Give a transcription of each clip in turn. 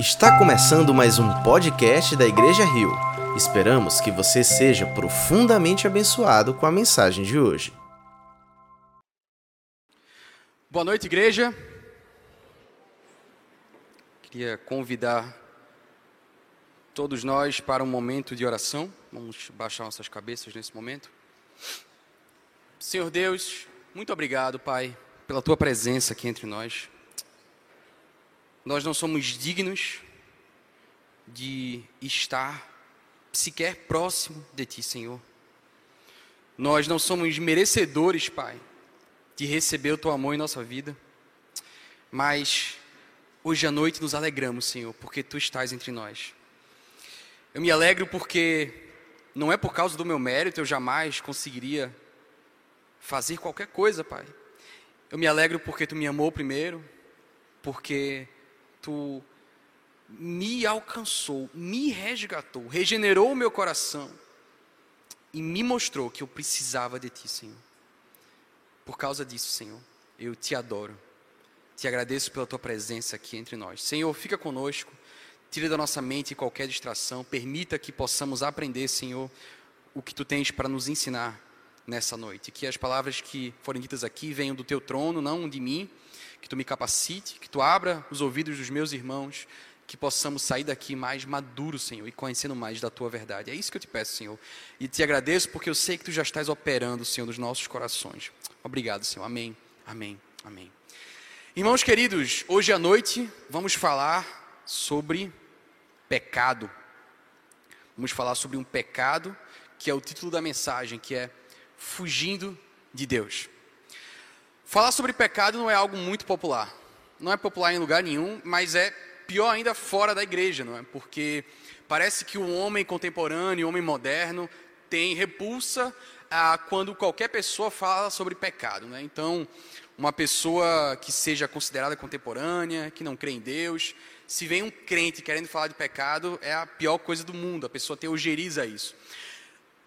Está começando mais um podcast da Igreja Rio. Esperamos que você seja profundamente abençoado com a mensagem de hoje. Boa noite, igreja. Queria convidar todos nós para um momento de oração. Vamos baixar nossas cabeças nesse momento. Senhor Deus, muito obrigado, Pai, pela tua presença aqui entre nós. Nós não somos dignos de estar sequer próximo de Ti, Senhor. Nós não somos merecedores, Pai, de receber o Teu amor em nossa vida. Mas hoje à noite nos alegramos, Senhor, porque Tu estás entre nós. Eu me alegro porque não é por causa do meu mérito, eu jamais conseguiria fazer qualquer coisa, Pai. Eu me alegro porque Tu me amou primeiro, porque tu me alcançou, me resgatou, regenerou o meu coração e me mostrou que eu precisava de ti, Senhor. Por causa disso, Senhor, eu te adoro. Te agradeço pela tua presença aqui entre nós. Senhor, fica conosco. Tira da nossa mente qualquer distração. Permita que possamos aprender, Senhor, o que tu tens para nos ensinar nessa noite. Que as palavras que forem ditas aqui venham do teu trono, não de mim que tu me capacite, que tu abra os ouvidos dos meus irmãos, que possamos sair daqui mais maduros, Senhor, e conhecendo mais da tua verdade. É isso que eu te peço, Senhor. E te agradeço porque eu sei que tu já estás operando, Senhor, nos nossos corações. Obrigado, Senhor. Amém. Amém. Amém. Irmãos queridos, hoje à noite vamos falar sobre pecado. Vamos falar sobre um pecado que é o título da mensagem, que é fugindo de Deus. Falar sobre pecado não é algo muito popular. Não é popular em lugar nenhum, mas é pior ainda fora da igreja, não é? Porque parece que o homem contemporâneo, o homem moderno, tem repulsa a quando qualquer pessoa fala sobre pecado, né? Então, uma pessoa que seja considerada contemporânea, que não crê em Deus, se vem um crente querendo falar de pecado, é a pior coisa do mundo. A pessoa teogeriza isso.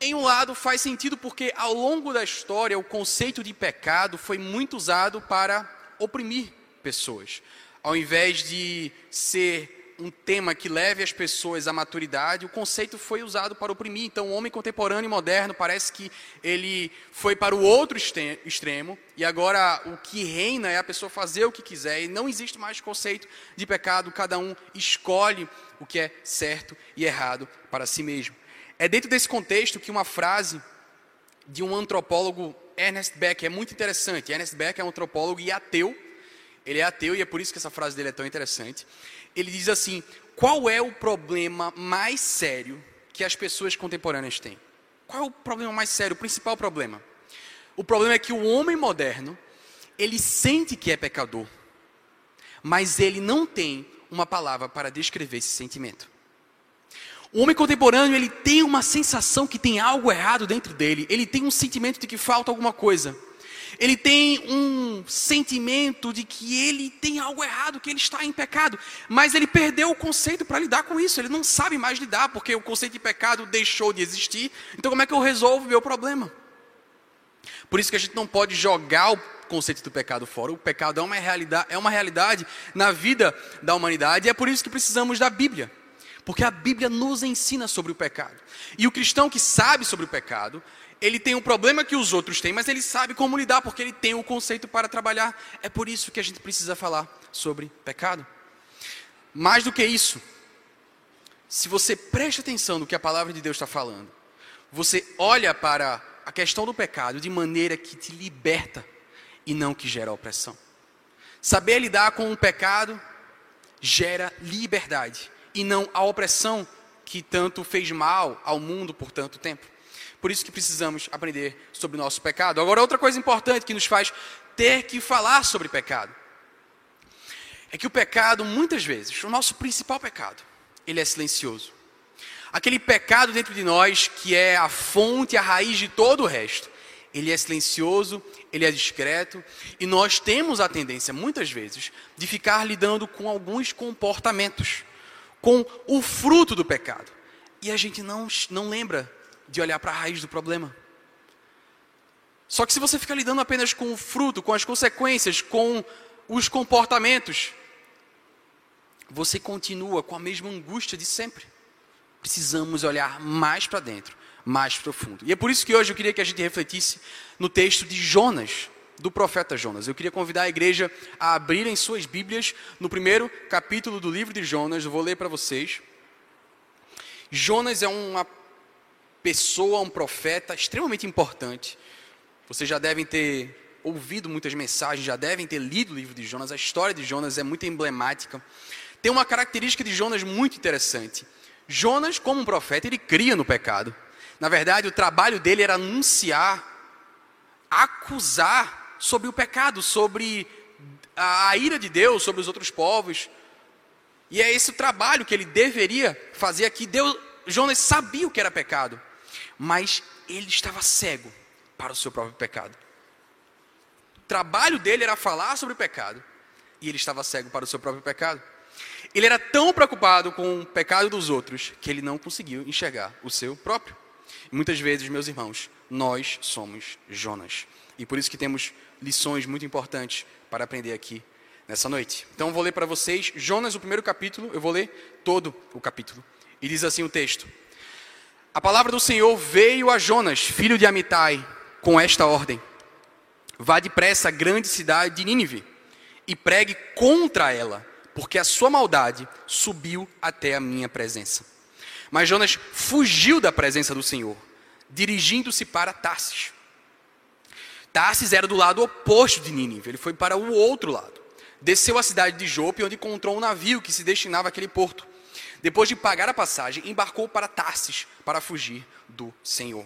Em um lado faz sentido porque ao longo da história o conceito de pecado foi muito usado para oprimir pessoas. Ao invés de ser um tema que leve as pessoas à maturidade, o conceito foi usado para oprimir. Então, o homem contemporâneo e moderno parece que ele foi para o outro extremo e agora o que reina é a pessoa fazer o que quiser e não existe mais conceito de pecado, cada um escolhe o que é certo e errado para si mesmo. É dentro desse contexto que uma frase de um antropólogo, Ernest Beck, é muito interessante. Ernest Beck é um antropólogo e ateu. Ele é ateu e é por isso que essa frase dele é tão interessante. Ele diz assim: qual é o problema mais sério que as pessoas contemporâneas têm? Qual é o problema mais sério, o principal problema? O problema é que o homem moderno, ele sente que é pecador, mas ele não tem uma palavra para descrever esse sentimento. O homem contemporâneo, ele tem uma sensação que tem algo errado dentro dele. Ele tem um sentimento de que falta alguma coisa. Ele tem um sentimento de que ele tem algo errado, que ele está em pecado. Mas ele perdeu o conceito para lidar com isso. Ele não sabe mais lidar, porque o conceito de pecado deixou de existir. Então, como é que eu resolvo o meu problema? Por isso que a gente não pode jogar o conceito do pecado fora. O pecado é uma realidade, é uma realidade na vida da humanidade. E é por isso que precisamos da Bíblia. Porque a Bíblia nos ensina sobre o pecado. E o cristão que sabe sobre o pecado, ele tem um problema que os outros têm, mas ele sabe como lidar, porque ele tem o conceito para trabalhar. É por isso que a gente precisa falar sobre pecado. Mais do que isso, se você presta atenção no que a palavra de Deus está falando, você olha para a questão do pecado de maneira que te liberta e não que gera opressão. Saber lidar com o pecado gera liberdade e não a opressão que tanto fez mal ao mundo por tanto tempo. Por isso que precisamos aprender sobre o nosso pecado. Agora, outra coisa importante que nos faz ter que falar sobre pecado é que o pecado, muitas vezes, o nosso principal pecado, ele é silencioso. Aquele pecado dentro de nós que é a fonte, a raiz de todo o resto. Ele é silencioso, ele é discreto, e nós temos a tendência, muitas vezes, de ficar lidando com alguns comportamentos com o fruto do pecado. E a gente não, não lembra de olhar para a raiz do problema. Só que se você fica lidando apenas com o fruto, com as consequências, com os comportamentos, você continua com a mesma angústia de sempre. Precisamos olhar mais para dentro, mais profundo. E é por isso que hoje eu queria que a gente refletisse no texto de Jonas, do profeta Jonas. Eu queria convidar a igreja a abrirem suas Bíblias no primeiro capítulo do livro de Jonas. Eu vou ler para vocês. Jonas é uma pessoa, um profeta extremamente importante. Vocês já devem ter ouvido muitas mensagens, já devem ter lido o livro de Jonas. A história de Jonas é muito emblemática. Tem uma característica de Jonas muito interessante. Jonas, como um profeta, ele cria no pecado. Na verdade, o trabalho dele era anunciar, acusar sobre o pecado, sobre a ira de Deus, sobre os outros povos. E é esse o trabalho que ele deveria fazer aqui. Deus, Jonas sabia o que era pecado, mas ele estava cego para o seu próprio pecado. O trabalho dele era falar sobre o pecado, e ele estava cego para o seu próprio pecado. Ele era tão preocupado com o pecado dos outros que ele não conseguiu enxergar o seu próprio. Muitas vezes, meus irmãos, nós somos Jonas. E por isso que temos lições muito importantes para aprender aqui nessa noite. Então eu vou ler para vocês Jonas, o primeiro capítulo, eu vou ler todo o capítulo. E diz assim o texto: A palavra do Senhor veio a Jonas, filho de Amitai, com esta ordem: Vá depressa à grande cidade de Nínive e pregue contra ela, porque a sua maldade subiu até a minha presença. Mas Jonas fugiu da presença do Senhor, dirigindo-se para Tarsis. Tarsis era do lado oposto de Nínive, ele foi para o outro lado desceu à cidade de Jope, onde encontrou um navio que se destinava àquele porto. Depois de pagar a passagem, embarcou para Tarsis para fugir do Senhor.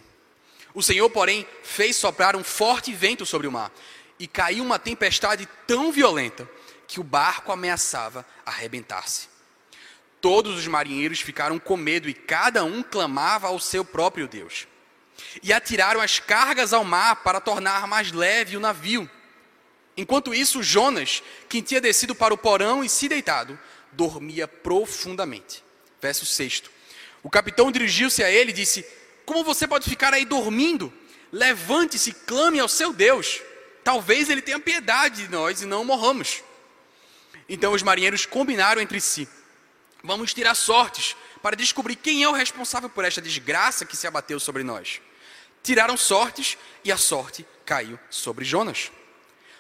O Senhor, porém, fez soprar um forte vento sobre o mar e caiu uma tempestade tão violenta que o barco ameaçava arrebentar-se. Todos os marinheiros ficaram com medo e cada um clamava ao seu próprio Deus. E atiraram as cargas ao mar para tornar mais leve o navio. Enquanto isso, Jonas, que tinha descido para o porão e se deitado, dormia profundamente. Verso 6. O capitão dirigiu-se a ele e disse: Como você pode ficar aí dormindo? Levante-se, clame ao seu Deus. Talvez ele tenha piedade de nós e não morramos. Então os marinheiros combinaram entre si: Vamos tirar sortes para descobrir quem é o responsável por esta desgraça que se abateu sobre nós. Tiraram sortes e a sorte caiu sobre Jonas.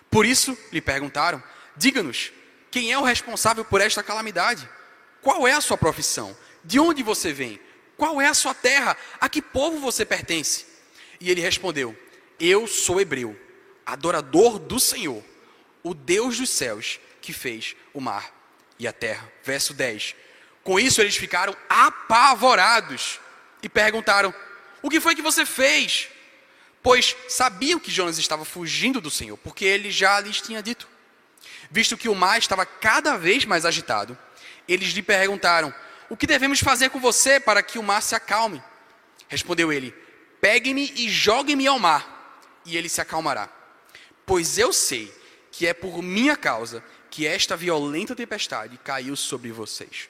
Por isso lhe perguntaram: Diga-nos, quem é o responsável por esta calamidade? Qual é a sua profissão? De onde você vem? Qual é a sua terra? A que povo você pertence? E ele respondeu: Eu sou hebreu, adorador do Senhor, o Deus dos céus, que fez o mar e a terra. Verso 10. Com isso eles ficaram apavorados e perguntaram: O que foi que você fez? pois sabiam que Jonas estava fugindo do Senhor, porque ele já lhes tinha dito. Visto que o mar estava cada vez mais agitado, eles lhe perguntaram: O que devemos fazer com você para que o mar se acalme? Respondeu ele: Pegue-me e jogue-me ao mar, e ele se acalmará. Pois eu sei que é por minha causa que esta violenta tempestade caiu sobre vocês.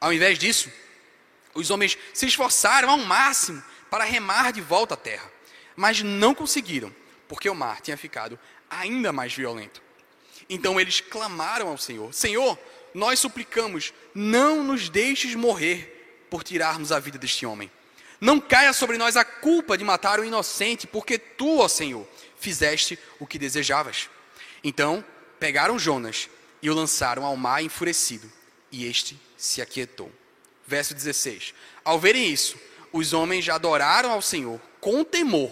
Ao invés disso, os homens se esforçaram ao máximo para remar de volta à terra, mas não conseguiram, porque o mar tinha ficado ainda mais violento. Então eles clamaram ao Senhor: Senhor, nós suplicamos, não nos deixes morrer por tirarmos a vida deste homem. Não caia sobre nós a culpa de matar o inocente, porque tu, ó Senhor, fizeste o que desejavas. Então pegaram Jonas e o lançaram ao mar enfurecido, e este se aquietou. Verso 16: Ao verem isso, os homens adoraram ao Senhor com temor,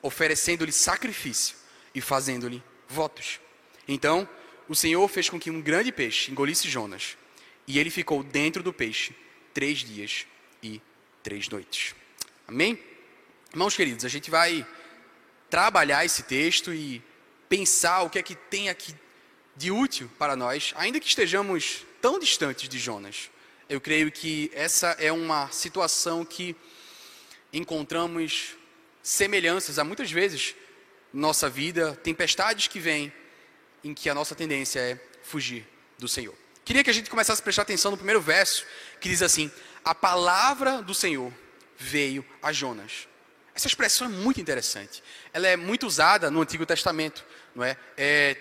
oferecendo-lhe sacrifício e fazendo-lhe votos. Então, o Senhor fez com que um grande peixe engolisse Jonas, e ele ficou dentro do peixe três dias e três noites. Amém? Irmãos queridos, a gente vai trabalhar esse texto e pensar o que é que tem aqui de útil para nós, ainda que estejamos tão distantes de Jonas. Eu creio que essa é uma situação que encontramos semelhanças a muitas vezes nossa vida, tempestades que vêm em que a nossa tendência é fugir do Senhor. Queria que a gente começasse a prestar atenção no primeiro verso, que diz assim: A palavra do Senhor veio a Jonas. Essa expressão é muito interessante. Ela é muito usada no Antigo Testamento, não é? é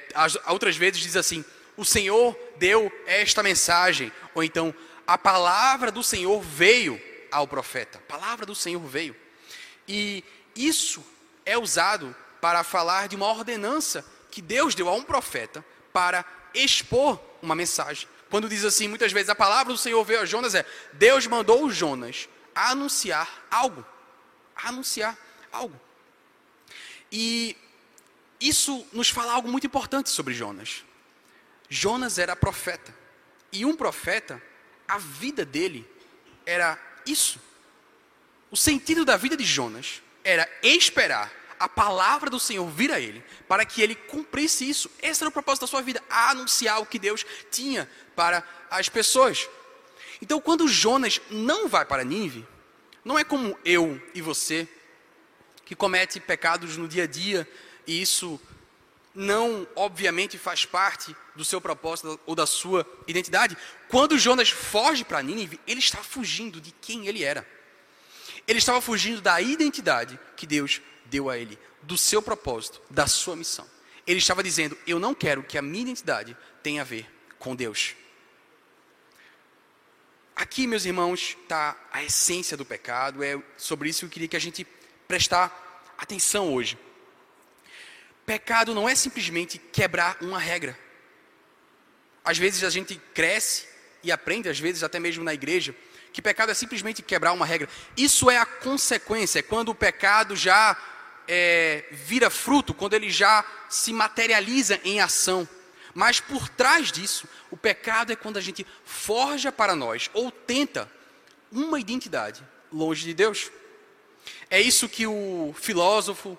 outras vezes diz assim: o Senhor deu esta mensagem, ou então a palavra do Senhor veio ao profeta. A palavra do Senhor veio. E isso é usado para falar de uma ordenança que Deus deu a um profeta para expor uma mensagem. Quando diz assim, muitas vezes a palavra do Senhor veio a Jonas é: Deus mandou Jonas anunciar algo. Anunciar algo. E isso nos fala algo muito importante sobre Jonas. Jonas era profeta. E um profeta, a vida dele era isso. O sentido da vida de Jonas era esperar a palavra do Senhor vir a ele, para que ele cumprisse isso. Esse era o propósito da sua vida, anunciar o que Deus tinha para as pessoas. Então, quando Jonas não vai para Nínive, não é como eu e você, que comete pecados no dia a dia, e isso não, obviamente, faz parte do seu propósito ou da sua identidade. Quando Jonas foge para Nínive, ele está fugindo de quem ele era. Ele estava fugindo da identidade que Deus deu a ele, do seu propósito, da sua missão. Ele estava dizendo: Eu não quero que a minha identidade tenha a ver com Deus. Aqui, meus irmãos, está a essência do pecado. É sobre isso que eu queria que a gente prestar atenção hoje. Pecado não é simplesmente quebrar uma regra. Às vezes a gente cresce e aprende, às vezes até mesmo na igreja, que pecado é simplesmente quebrar uma regra. Isso é a consequência, é quando o pecado já é, vira fruto, quando ele já se materializa em ação. Mas por trás disso, o pecado é quando a gente forja para nós ou tenta uma identidade longe de Deus. É isso que o filósofo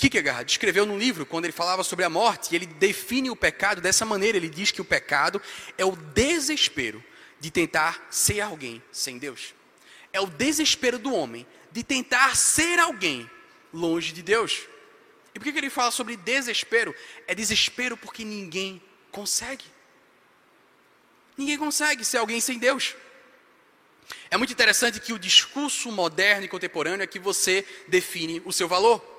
Kierkegaard escreveu num livro, quando ele falava sobre a morte, ele define o pecado dessa maneira. Ele diz que o pecado é o desespero de tentar ser alguém sem Deus. É o desespero do homem de tentar ser alguém longe de Deus. E por que ele fala sobre desespero? É desespero porque ninguém consegue. Ninguém consegue ser alguém sem Deus. É muito interessante que o discurso moderno e contemporâneo é que você define o seu valor.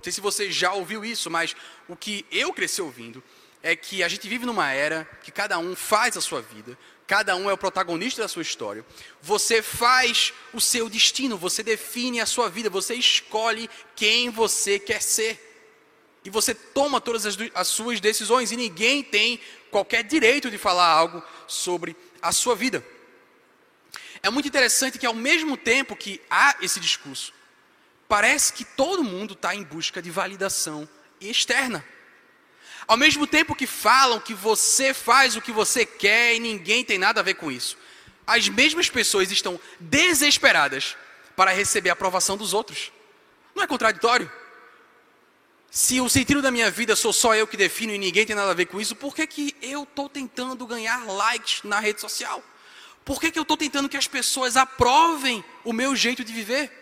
Não sei se você já ouviu isso, mas o que eu cresci ouvindo é que a gente vive numa era que cada um faz a sua vida, cada um é o protagonista da sua história. Você faz o seu destino, você define a sua vida, você escolhe quem você quer ser. E você toma todas as, as suas decisões e ninguém tem qualquer direito de falar algo sobre a sua vida. É muito interessante que, ao mesmo tempo que há esse discurso, parece que todo mundo está em busca de validação externa. Ao mesmo tempo que falam que você faz o que você quer e ninguém tem nada a ver com isso, as mesmas pessoas estão desesperadas para receber a aprovação dos outros. Não é contraditório? Se o sentido da minha vida sou só eu que defino e ninguém tem nada a ver com isso, por que, que eu estou tentando ganhar likes na rede social? Por que, que eu estou tentando que as pessoas aprovem o meu jeito de viver?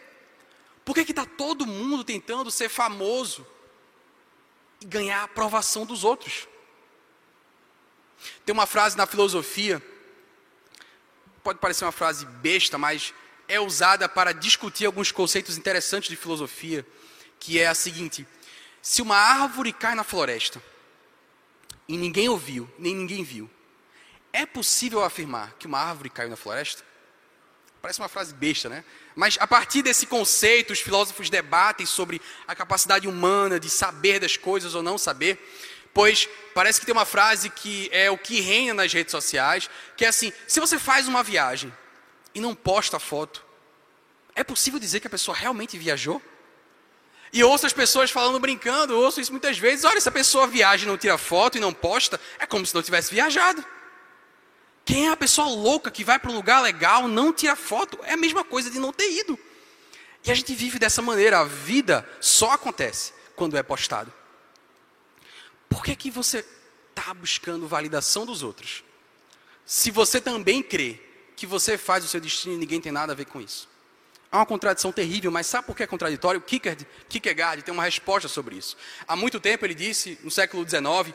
Por que está todo mundo tentando ser famoso e ganhar a aprovação dos outros? Tem uma frase na filosofia, pode parecer uma frase besta, mas é usada para discutir alguns conceitos interessantes de filosofia, que é a seguinte: se uma árvore cai na floresta e ninguém ouviu, nem ninguém viu, é possível afirmar que uma árvore caiu na floresta? Parece uma frase besta, né? Mas a partir desse conceito, os filósofos debatem sobre a capacidade humana de saber das coisas ou não saber. Pois parece que tem uma frase que é o que reina nas redes sociais, que é assim: se você faz uma viagem e não posta foto, é possível dizer que a pessoa realmente viajou? E ouço as pessoas falando brincando, ouço isso muitas vezes. Olha, se a pessoa viaja e não tira foto e não posta, é como se não tivesse viajado. Quem é a pessoa louca que vai para um lugar legal, não tira foto? É a mesma coisa de não ter ido. E a gente vive dessa maneira. A vida só acontece quando é postado. Por que, que você está buscando validação dos outros? Se você também crê que você faz o seu destino e ninguém tem nada a ver com isso. É uma contradição terrível, mas sabe por que é contraditório? Kierkegaard tem uma resposta sobre isso. Há muito tempo ele disse, no século XIX,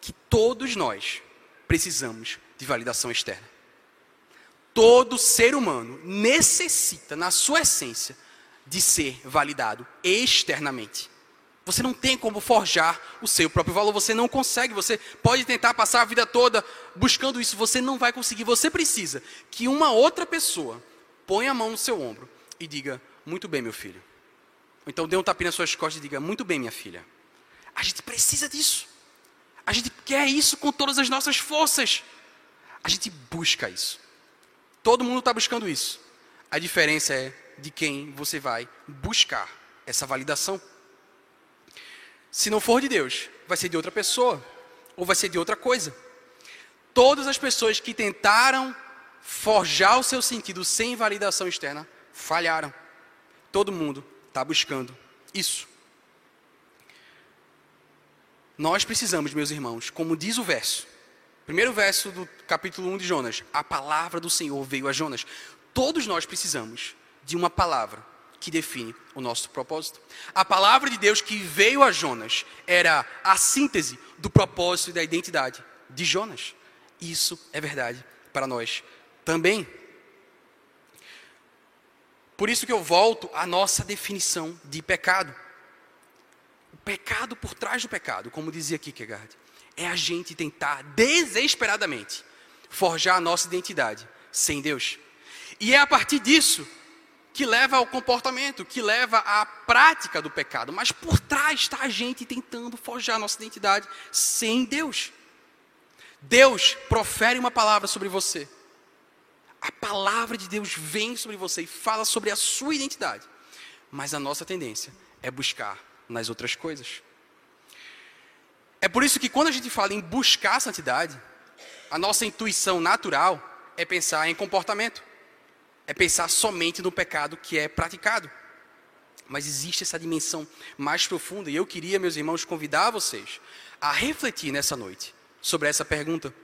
que todos nós precisamos de validação externa. Todo ser humano necessita, na sua essência, de ser validado externamente. Você não tem como forjar o seu próprio valor, você não consegue. Você pode tentar passar a vida toda buscando isso, você não vai conseguir. Você precisa que uma outra pessoa ponha a mão no seu ombro e diga: Muito bem, meu filho. Ou então dê um tapinha nas suas costas e diga: Muito bem, minha filha. A gente precisa disso. A gente quer isso com todas as nossas forças. A gente busca isso. Todo mundo está buscando isso. A diferença é de quem você vai buscar essa validação. Se não for de Deus, vai ser de outra pessoa ou vai ser de outra coisa. Todas as pessoas que tentaram forjar o seu sentido sem validação externa falharam. Todo mundo está buscando isso. Nós precisamos, meus irmãos, como diz o verso, primeiro verso do capítulo 1 de Jonas, a palavra do Senhor veio a Jonas. Todos nós precisamos de uma palavra que define o nosso propósito. A palavra de Deus que veio a Jonas era a síntese do propósito e da identidade de Jonas. Isso é verdade para nós também. Por isso que eu volto à nossa definição de pecado. O pecado por trás do pecado, como dizia Kierkegaard, é a gente tentar desesperadamente forjar a nossa identidade sem Deus. E é a partir disso que leva ao comportamento, que leva à prática do pecado. Mas por trás está a gente tentando forjar a nossa identidade sem Deus. Deus profere uma palavra sobre você. A palavra de Deus vem sobre você e fala sobre a sua identidade. Mas a nossa tendência é buscar nas outras coisas. É por isso que quando a gente fala em buscar a santidade, a nossa intuição natural é pensar em comportamento é pensar somente no pecado que é praticado. Mas existe essa dimensão mais profunda, e eu queria, meus irmãos, convidar vocês a refletir nessa noite sobre essa pergunta.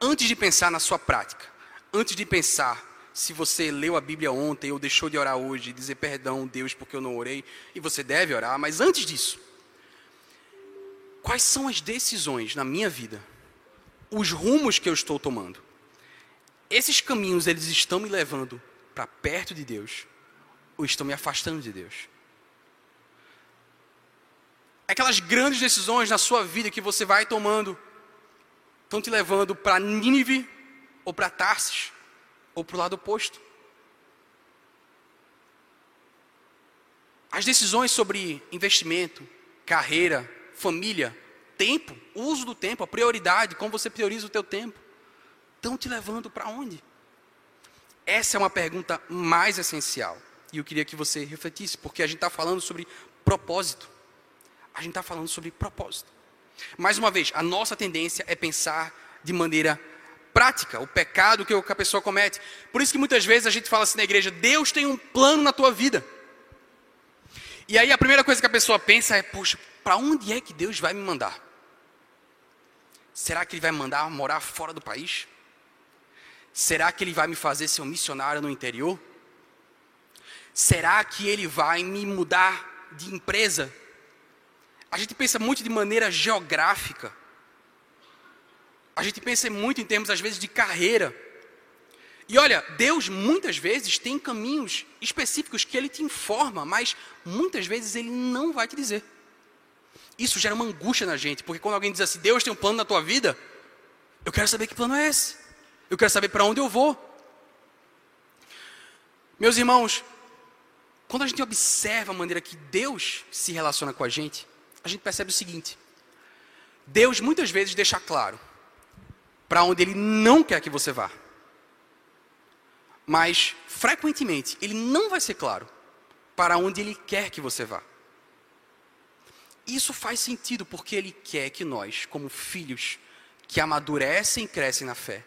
Antes de pensar na sua prática, antes de pensar se você leu a Bíblia ontem ou deixou de orar hoje, dizer perdão, Deus, porque eu não orei, e você deve orar, mas antes disso, quais são as decisões na minha vida, os rumos que eu estou tomando? esses caminhos eles estão me levando para perto de Deus ou estão me afastando de Deus? Aquelas grandes decisões na sua vida que você vai tomando estão te levando para Nínive ou para Tarsis ou para o lado oposto. As decisões sobre investimento, carreira, família, tempo, uso do tempo, a prioridade, como você prioriza o teu tempo estão te levando para onde? Essa é uma pergunta mais essencial. E eu queria que você refletisse, porque a gente está falando sobre propósito. A gente está falando sobre propósito. Mais uma vez, a nossa tendência é pensar de maneira prática o pecado que a pessoa comete. Por isso que muitas vezes a gente fala assim na igreja: Deus tem um plano na tua vida. E aí a primeira coisa que a pessoa pensa é: Poxa, para onde é que Deus vai me mandar? Será que Ele vai me mandar morar fora do país? Será que ele vai me fazer ser um missionário no interior? Será que ele vai me mudar de empresa? A gente pensa muito de maneira geográfica. A gente pensa muito em termos, às vezes, de carreira. E olha, Deus muitas vezes tem caminhos específicos que Ele te informa, mas muitas vezes Ele não vai te dizer. Isso gera uma angústia na gente, porque quando alguém diz assim, Deus tem um plano na tua vida, eu quero saber que plano é esse. Eu quero saber para onde eu vou. Meus irmãos, quando a gente observa a maneira que Deus se relaciona com a gente, a gente percebe o seguinte: Deus muitas vezes deixa claro para onde Ele não quer que você vá. Mas, frequentemente, Ele não vai ser claro para onde Ele quer que você vá. Isso faz sentido porque Ele quer que nós, como filhos que amadurecem e crescem na fé,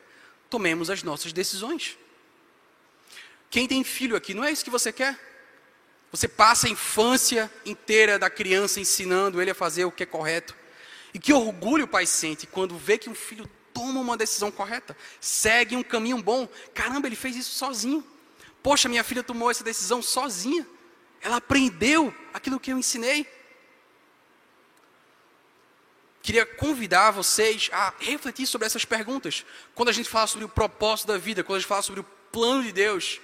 tomemos as nossas decisões. Quem tem filho aqui, não é isso que você quer? Você passa a infância inteira da criança ensinando ele a fazer o que é correto. E que orgulho o pai sente quando vê que um filho toma uma decisão correta, segue um caminho bom. Caramba, ele fez isso sozinho. Poxa, minha filha tomou essa decisão sozinha. Ela aprendeu aquilo que eu ensinei. Queria convidar vocês a refletir sobre essas perguntas. Quando a gente fala sobre o propósito da vida, quando a gente fala sobre o plano de Deus.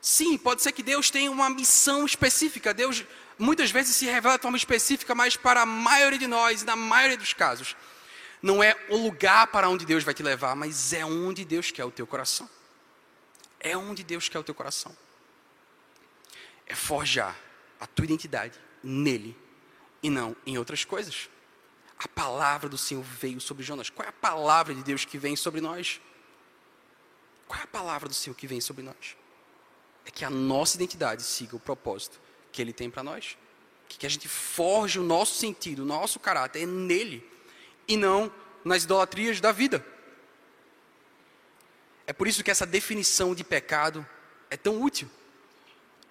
Sim, pode ser que Deus tenha uma missão específica. Deus Muitas vezes se revela de forma específica, mas para a maioria de nós, na maioria dos casos, não é o lugar para onde Deus vai te levar, mas é onde Deus quer o teu coração. É onde Deus quer o teu coração. É forjar a tua identidade nele e não em outras coisas. A palavra do Senhor veio sobre Jonas. Qual é a palavra de Deus que vem sobre nós? Qual é a palavra do Senhor que vem sobre nós? É que a nossa identidade siga o propósito que Ele tem para nós. Que a gente forge o nosso sentido, o nosso caráter é nele e não nas idolatrias da vida. É por isso que essa definição de pecado é tão útil.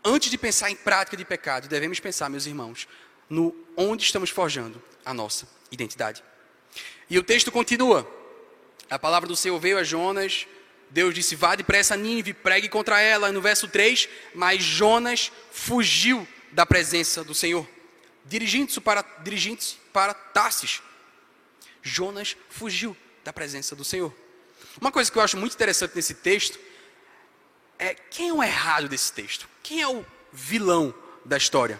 Antes de pensar em prática de pecado, devemos pensar, meus irmãos, no onde estamos forjando a nossa identidade. E o texto continua. A palavra do Senhor veio a Jonas. Deus disse: Vá depressa a Nínive, pregue contra ela. No verso 3, mas Jonas fugiu da presença do Senhor, dirigindo-se para, dirigindo para Tarsis. Jonas fugiu da presença do Senhor. Uma coisa que eu acho muito interessante nesse texto é quem é o errado desse texto? Quem é o vilão da história?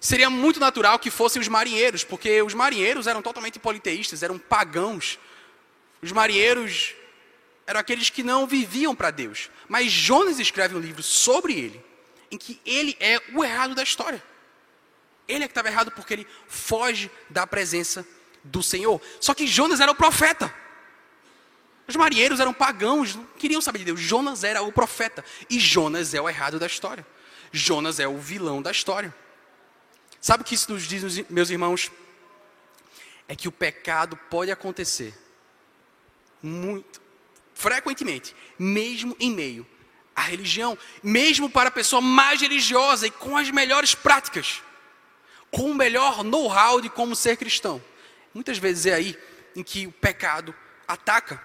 Seria muito natural que fossem os marinheiros, porque os marinheiros eram totalmente politeístas, eram pagãos. Os marinheiros eram aqueles que não viviam para Deus. Mas Jonas escreve um livro sobre ele, em que ele é o errado da história. Ele é que estava errado porque ele foge da presença do Senhor. Só que Jonas era o profeta. Os marinheiros eram pagãos, não queriam saber de Deus. Jonas era o profeta. E Jonas é o errado da história. Jonas é o vilão da história. Sabe o que isso nos diz, meus irmãos? É que o pecado pode acontecer muito frequentemente, mesmo em meio à religião, mesmo para a pessoa mais religiosa e com as melhores práticas, com o melhor know-how de como ser cristão. Muitas vezes é aí em que o pecado ataca.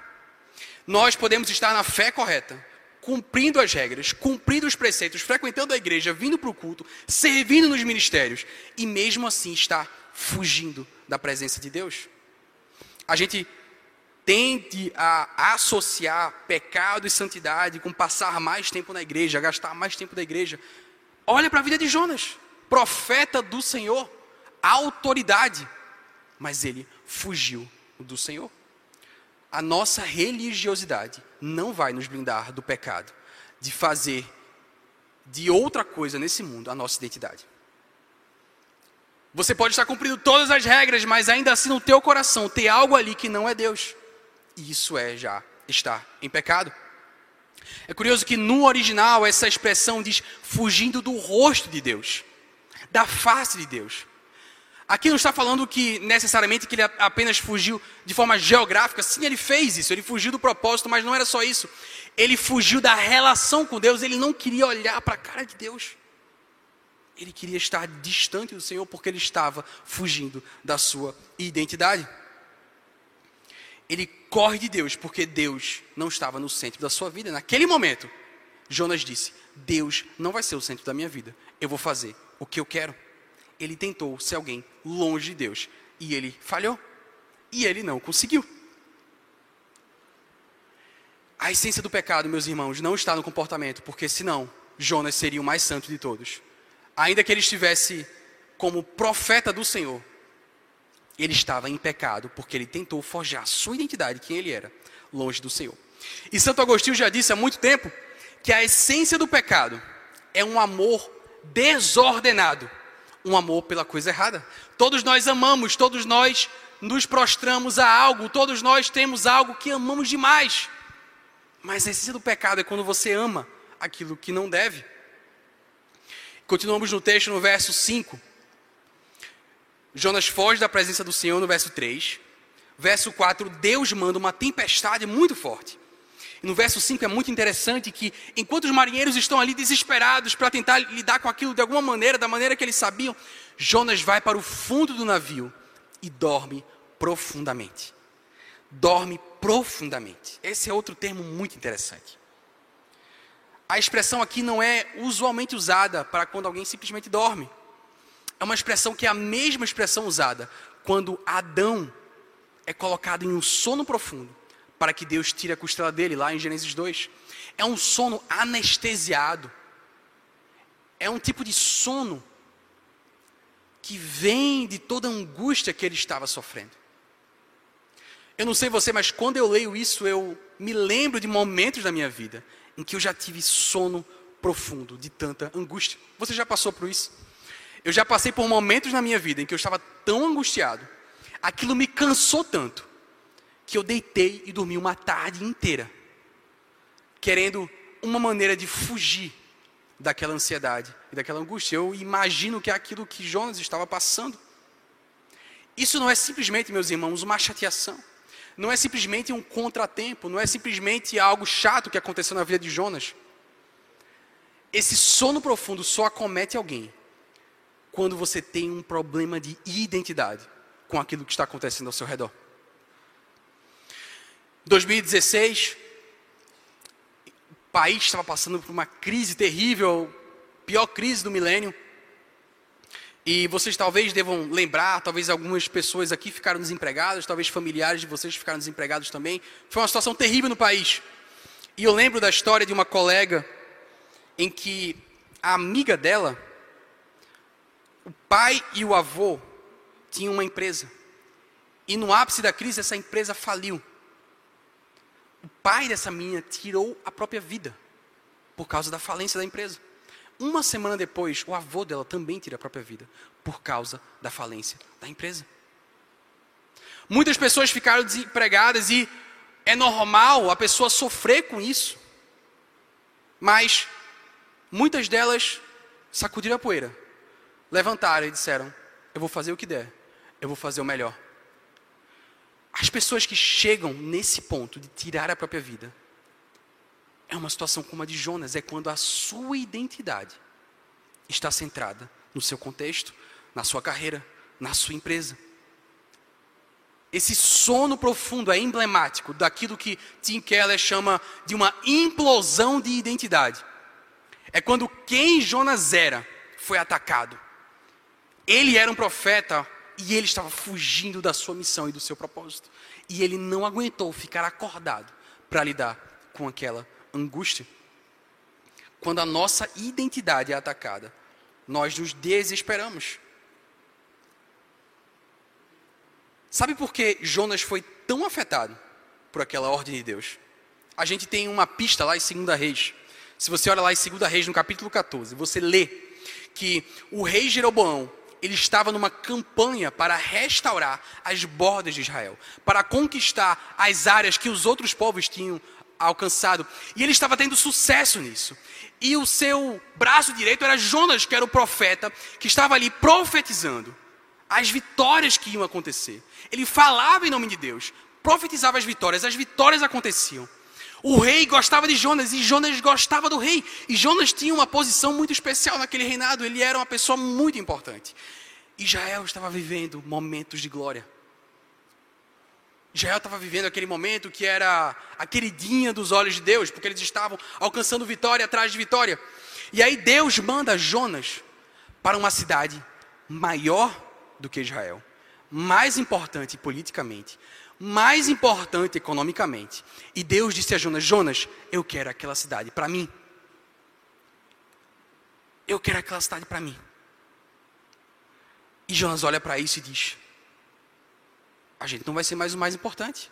Nós podemos estar na fé correta, cumprindo as regras, cumprindo os preceitos, frequentando a igreja, vindo para o culto, servindo nos ministérios, e mesmo assim está fugindo da presença de Deus. A gente tende a associar pecado e santidade com passar mais tempo na igreja, gastar mais tempo na igreja. Olha para a vida de Jonas, profeta do Senhor, autoridade, mas ele fugiu do Senhor a nossa religiosidade não vai nos blindar do pecado, de fazer de outra coisa nesse mundo a nossa identidade. Você pode estar cumprindo todas as regras, mas ainda assim no teu coração tem algo ali que não é Deus. E isso é já estar em pecado. É curioso que no original essa expressão diz fugindo do rosto de Deus, da face de Deus. Aqui não está falando que necessariamente que ele apenas fugiu de forma geográfica. Sim, ele fez isso, ele fugiu do propósito, mas não era só isso. Ele fugiu da relação com Deus, ele não queria olhar para a cara de Deus. Ele queria estar distante do Senhor porque ele estava fugindo da sua identidade. Ele corre de Deus porque Deus não estava no centro da sua vida. Naquele momento, Jonas disse: Deus não vai ser o centro da minha vida. Eu vou fazer o que eu quero ele tentou ser alguém longe de Deus e ele falhou. E ele não conseguiu. A essência do pecado, meus irmãos, não está no comportamento, porque senão Jonas seria o mais santo de todos. Ainda que ele estivesse como profeta do Senhor, ele estava em pecado, porque ele tentou forjar sua identidade, quem ele era, longe do Senhor. E Santo Agostinho já disse há muito tempo que a essência do pecado é um amor desordenado um amor pela coisa errada. Todos nós amamos, todos nós nos prostramos a algo, todos nós temos algo que amamos demais. Mas a essência do pecado é quando você ama aquilo que não deve. Continuamos no texto, no verso 5. Jonas foge da presença do Senhor, no verso 3. Verso 4, Deus manda uma tempestade muito forte. E no verso 5 é muito interessante que, enquanto os marinheiros estão ali desesperados para tentar lidar com aquilo de alguma maneira, da maneira que eles sabiam, Jonas vai para o fundo do navio e dorme profundamente. Dorme profundamente. Esse é outro termo muito interessante. A expressão aqui não é usualmente usada para quando alguém simplesmente dorme. É uma expressão que é a mesma expressão usada quando Adão é colocado em um sono profundo para que Deus tire a costela dele, lá em Gênesis 2. É um sono anestesiado. É um tipo de sono que vem de toda a angústia que ele estava sofrendo. Eu não sei você, mas quando eu leio isso, eu me lembro de momentos da minha vida em que eu já tive sono profundo de tanta angústia. Você já passou por isso? Eu já passei por momentos na minha vida em que eu estava tão angustiado, aquilo me cansou tanto, que eu deitei e dormi uma tarde inteira, querendo uma maneira de fugir daquela ansiedade e daquela angústia. Eu imagino que é aquilo que Jonas estava passando. Isso não é simplesmente, meus irmãos, uma chateação. Não é simplesmente um contratempo, não é simplesmente algo chato que aconteceu na vida de Jonas. Esse sono profundo só acomete alguém quando você tem um problema de identidade com aquilo que está acontecendo ao seu redor. 2016, o país estava passando por uma crise terrível, pior crise do milênio. E vocês talvez devam lembrar, talvez algumas pessoas aqui ficaram desempregadas, talvez familiares de vocês ficaram desempregados também. Foi uma situação terrível no país. E eu lembro da história de uma colega em que a amiga dela, o pai e o avô tinham uma empresa. E no ápice da crise, essa empresa faliu. Pai dessa menina tirou a própria vida por causa da falência da empresa. Uma semana depois, o avô dela também tira a própria vida por causa da falência da empresa. Muitas pessoas ficaram desempregadas e é normal a pessoa sofrer com isso. Mas Muitas delas sacudiram a poeira, levantaram e disseram: Eu vou fazer o que der, eu vou fazer o melhor. As pessoas que chegam nesse ponto de tirar a própria vida, é uma situação como a de Jonas, é quando a sua identidade está centrada no seu contexto, na sua carreira, na sua empresa. Esse sono profundo é emblemático daquilo que Tim Keller chama de uma implosão de identidade. É quando quem Jonas era foi atacado. Ele era um profeta e ele estava fugindo da sua missão e do seu propósito. E ele não aguentou ficar acordado para lidar com aquela angústia. Quando a nossa identidade é atacada, nós nos desesperamos. Sabe por que Jonas foi tão afetado por aquela ordem de Deus? A gente tem uma pista lá em 2 Reis, se você olha lá em 2 Reis, no capítulo 14, você lê que o rei Jeroboão, ele estava numa campanha para restaurar as bordas de Israel, para conquistar as áreas que os outros povos tinham alcançado. E ele estava tendo sucesso nisso. E o seu braço direito era Jonas, que era o profeta, que estava ali profetizando as vitórias que iam acontecer. Ele falava em nome de Deus, profetizava as vitórias, as vitórias aconteciam. O rei gostava de Jonas e Jonas gostava do rei. E Jonas tinha uma posição muito especial naquele reinado, ele era uma pessoa muito importante. Israel estava vivendo momentos de glória. Israel estava vivendo aquele momento que era a queridinha dos olhos de Deus, porque eles estavam alcançando vitória atrás de vitória. E aí Deus manda Jonas para uma cidade maior do que Israel, mais importante politicamente, mais importante economicamente. E Deus disse a Jonas: Jonas, eu quero aquela cidade para mim. Eu quero aquela cidade para mim. E Jonas olha para isso e diz: A gente não vai ser mais o mais importante.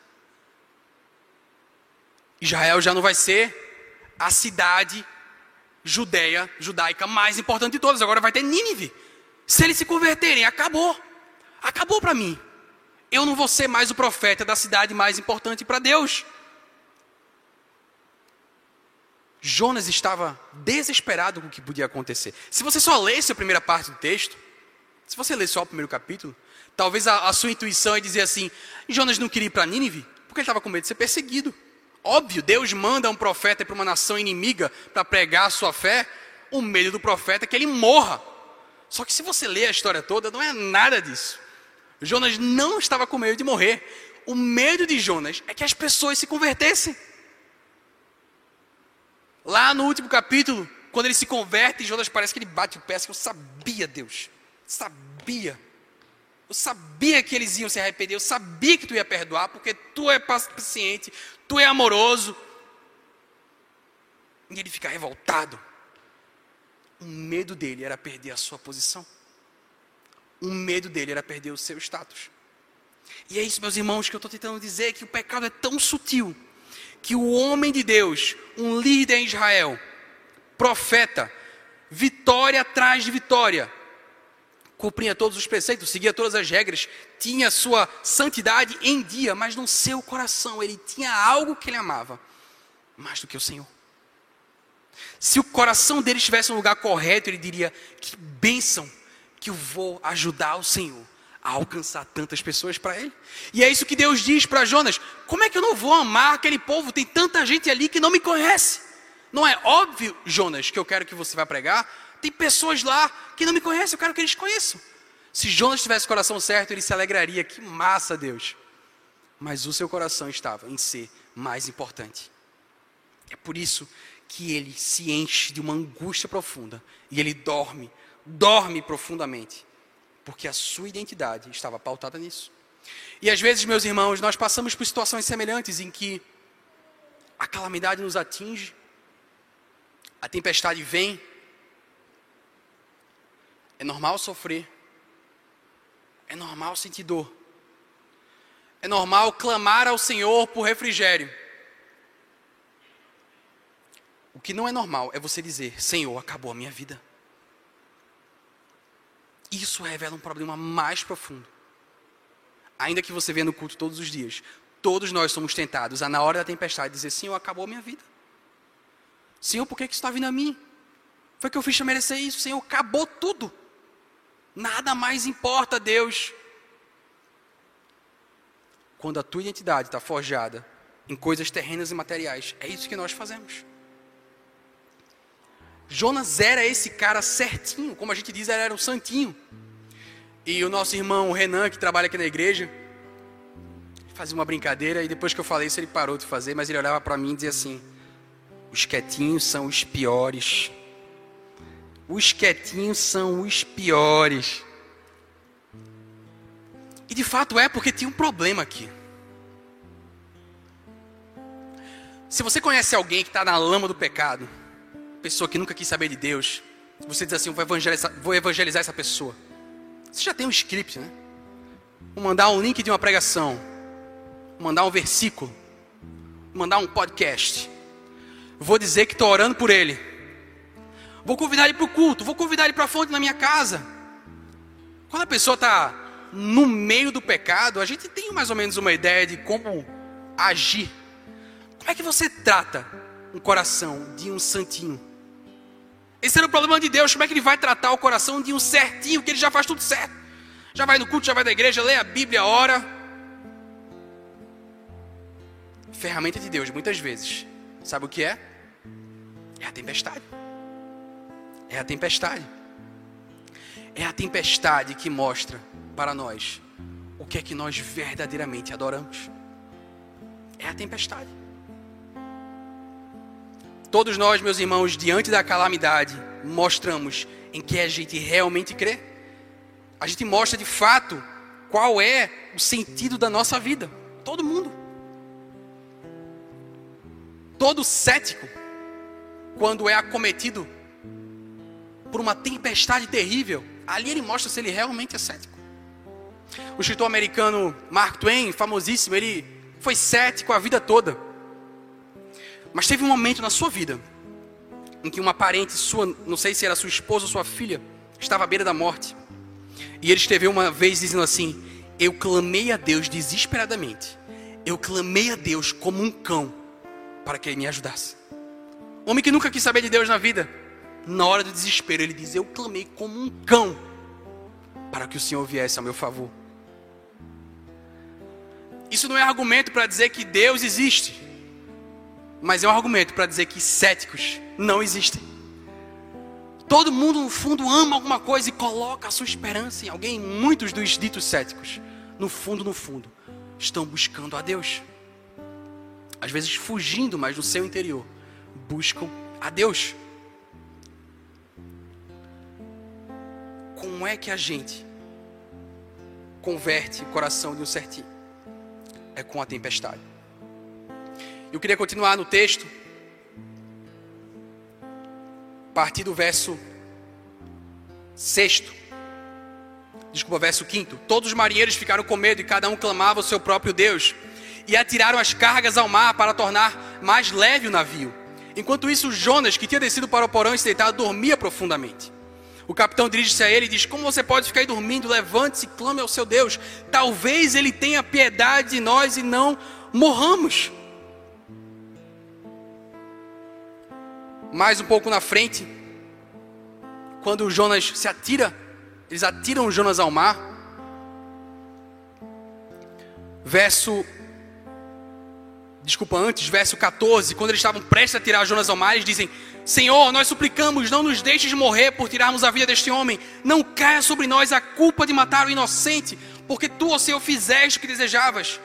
Israel já não vai ser a cidade judeia, judaica mais importante de todas. Agora vai ter Nínive. Se eles se converterem, acabou. Acabou para mim eu não vou ser mais o profeta da cidade mais importante para Deus. Jonas estava desesperado com o que podia acontecer. Se você só lesse a primeira parte do texto, se você ler só o primeiro capítulo, talvez a, a sua intuição é dizer assim: Jonas não queria ir para Nínive porque ele estava com medo de ser perseguido. Óbvio, Deus manda um profeta para uma nação inimiga para pregar a sua fé. O medo do profeta é que ele morra. Só que se você ler a história toda, não é nada disso. Jonas não estava com medo de morrer. O medo de Jonas é que as pessoas se convertessem. Lá no último capítulo, quando ele se converte, Jonas parece que ele bate o pé, assim, eu sabia, Deus, sabia. Eu sabia que eles iam se arrepender, eu sabia que tu ia perdoar, porque tu é paciente, tu é amoroso. E ele fica revoltado. O medo dele era perder a sua posição. O medo dele era perder o seu status. E é isso, meus irmãos, que eu estou tentando dizer: que o pecado é tão sutil que o homem de Deus, um líder em Israel, profeta, vitória atrás de vitória, cumpria todos os preceitos, seguia todas as regras, tinha sua santidade em dia, mas no seu coração ele tinha algo que ele amava mais do que o Senhor. Se o coração dele estivesse no lugar correto, ele diria: Que bênção que eu vou ajudar o Senhor a alcançar tantas pessoas para ele. E é isso que Deus diz para Jonas: Como é que eu não vou amar aquele povo? Tem tanta gente ali que não me conhece. Não é óbvio, Jonas, que eu quero que você vá pregar? Tem pessoas lá que não me conhecem, eu quero que eles conheçam. Se Jonas tivesse o coração certo, ele se alegraria. Que massa, Deus. Mas o seu coração estava em ser mais importante. É por isso que ele se enche de uma angústia profunda e ele dorme, dorme profundamente, porque a sua identidade estava pautada nisso. E às vezes, meus irmãos, nós passamos por situações semelhantes em que a calamidade nos atinge, a tempestade vem, é normal sofrer, é normal sentir dor, é normal clamar ao Senhor por refrigério. O que não é normal é você dizer: Senhor, acabou a minha vida. Isso revela um problema mais profundo. Ainda que você venha no culto todos os dias, todos nós somos tentados a, na hora da tempestade, dizer: Senhor, acabou a minha vida. Senhor, por que, que isso está vindo a mim? Foi que eu fiz para merecer isso, Senhor, acabou tudo. Nada mais importa, Deus. Quando a tua identidade está forjada em coisas terrenas e materiais, é isso que nós fazemos. Jonas era esse cara certinho, como a gente diz, era um santinho. E o nosso irmão Renan, que trabalha aqui na igreja, fazia uma brincadeira e depois que eu falei isso ele parou de fazer, mas ele olhava para mim e dizia assim: os quietinhos são os piores. Os quietinhos são os piores. E de fato é porque tinha um problema aqui. Se você conhece alguém que está na lama do pecado, pessoa que nunca quis saber de Deus, você diz assim: vou evangelizar, vou evangelizar essa pessoa. Você já tem um script, né? Vou mandar um link de uma pregação, mandar um versículo, mandar um podcast. Vou dizer que estou orando por ele. Vou convidar ele para o culto, vou convidar ele para a fonte na minha casa. Quando a pessoa está no meio do pecado, a gente tem mais ou menos uma ideia de como agir. Como é que você trata um coração de um santinho? Esse era o problema de Deus. Como é que ele vai tratar o coração de um certinho, que ele já faz tudo certo? Já vai no culto, já vai da igreja, lê a Bíblia, ora. Ferramenta de Deus, muitas vezes. Sabe o que é? É a tempestade. É a tempestade. É a tempestade que mostra para nós o que é que nós verdadeiramente adoramos. É a tempestade. Todos nós, meus irmãos, diante da calamidade, mostramos em que a gente realmente crê. A gente mostra de fato qual é o sentido da nossa vida. Todo mundo. Todo cético, quando é acometido por uma tempestade terrível, ali ele mostra se ele realmente é cético. O escritor americano Mark Twain, famosíssimo, ele foi cético a vida toda. Mas teve um momento na sua vida em que uma parente sua, não sei se era sua esposa ou sua filha, estava à beira da morte. E ele escreveu uma vez dizendo assim: Eu clamei a Deus desesperadamente. Eu clamei a Deus como um cão para que ele me ajudasse. Homem que nunca quis saber de Deus na vida, na hora do desespero, ele diz: Eu clamei como um cão para que o Senhor viesse ao meu favor. Isso não é argumento para dizer que Deus existe mas é um argumento para dizer que céticos não existem. Todo mundo, no fundo, ama alguma coisa e coloca a sua esperança em alguém. Muitos dos ditos céticos, no fundo, no fundo, estão buscando a Deus. Às vezes fugindo, mas no seu interior, buscam a Deus. Como é que a gente converte o coração de um certinho? É com a tempestade. Eu queria continuar no texto, a partir do verso 6 Desculpa, verso 5. Todos os marinheiros ficaram com medo e cada um clamava o seu próprio Deus. E atiraram as cargas ao mar para tornar mais leve o navio. Enquanto isso, Jonas, que tinha descido para o porão e se deitado, dormia profundamente. O capitão dirige-se a ele e diz: Como você pode ficar aí dormindo? Levante-se e clame ao seu Deus. Talvez ele tenha piedade de nós e não morramos. Mais um pouco na frente, quando Jonas se atira, eles atiram Jonas ao mar. Verso desculpa, antes, verso 14, quando eles estavam prestes a tirar Jonas ao mar, eles dizem: Senhor, nós suplicamos, não nos deixes morrer por tirarmos a vida deste homem. Não caia sobre nós a culpa de matar o inocente, porque tu, ó Senhor, fizeste o que desejavas.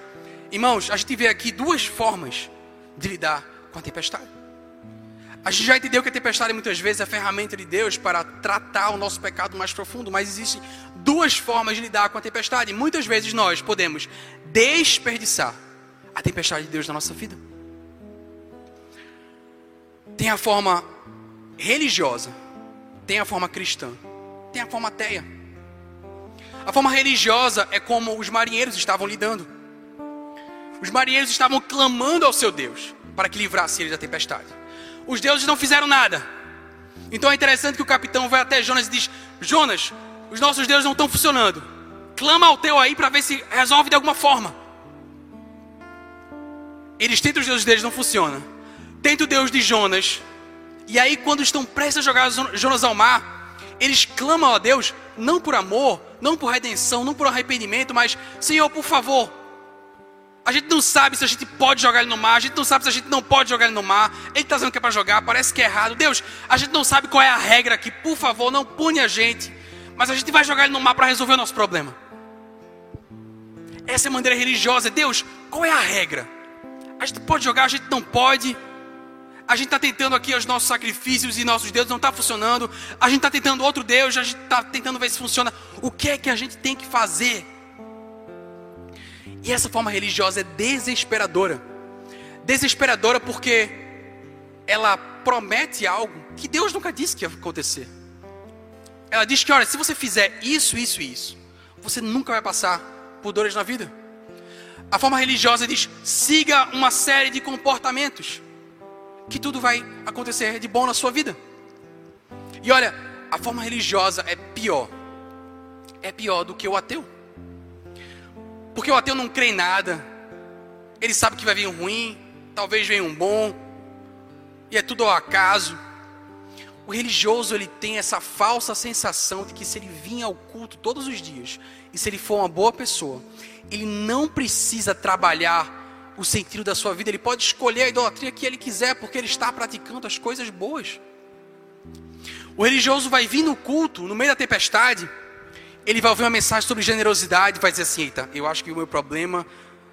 Irmãos, a gente vê aqui duas formas de lidar com a tempestade. A gente já entendeu que a tempestade muitas vezes é a ferramenta de Deus para tratar o nosso pecado mais profundo, mas existem duas formas de lidar com a tempestade. Muitas vezes nós podemos desperdiçar a tempestade de Deus na nossa vida. Tem a forma religiosa, tem a forma cristã, tem a forma ateia. A forma religiosa é como os marinheiros estavam lidando. Os marinheiros estavam clamando ao seu Deus para que livrasse eles da tempestade. Os deuses não fizeram nada. Então é interessante que o capitão vai até Jonas e diz: Jonas, os nossos deuses não estão funcionando. Clama ao teu aí para ver se resolve de alguma forma. Eles tentam os deuses deles, não funciona. Tenta o Deus de Jonas. E aí, quando estão prestes a jogar Jonas ao mar, eles clamam a Deus, não por amor, não por redenção, não por arrependimento, mas, Senhor, por favor. A gente não sabe se a gente pode jogar ele no mar, a gente não sabe se a gente não pode jogar ele no mar. Ele está dizendo que é para jogar, parece que é errado. Deus, a gente não sabe qual é a regra aqui, por favor, não pune a gente. Mas a gente vai jogar ele no mar para resolver o nosso problema. Essa é a maneira religiosa. Deus, qual é a regra? A gente pode jogar, a gente não pode. A gente está tentando aqui os nossos sacrifícios e nossos deuses não está funcionando. A gente está tentando outro Deus, a gente está tentando ver se funciona. O que é que a gente tem que fazer? E essa forma religiosa é desesperadora. Desesperadora porque ela promete algo que Deus nunca disse que ia acontecer. Ela diz que, olha, se você fizer isso, isso e isso, você nunca vai passar por dores na vida. A forma religiosa diz: siga uma série de comportamentos, que tudo vai acontecer de bom na sua vida. E olha, a forma religiosa é pior. É pior do que o ateu. Porque o ateu não crê em nada. Ele sabe que vai vir um ruim, talvez venha um bom. E é tudo ao acaso. O religioso ele tem essa falsa sensação de que se ele vir ao culto todos os dias e se ele for uma boa pessoa, ele não precisa trabalhar o sentido da sua vida, ele pode escolher a idolatria que ele quiser, porque ele está praticando as coisas boas. O religioso vai vir no culto, no meio da tempestade, ele vai ouvir uma mensagem sobre generosidade, vai dizer assim: Eita, eu acho que o meu problema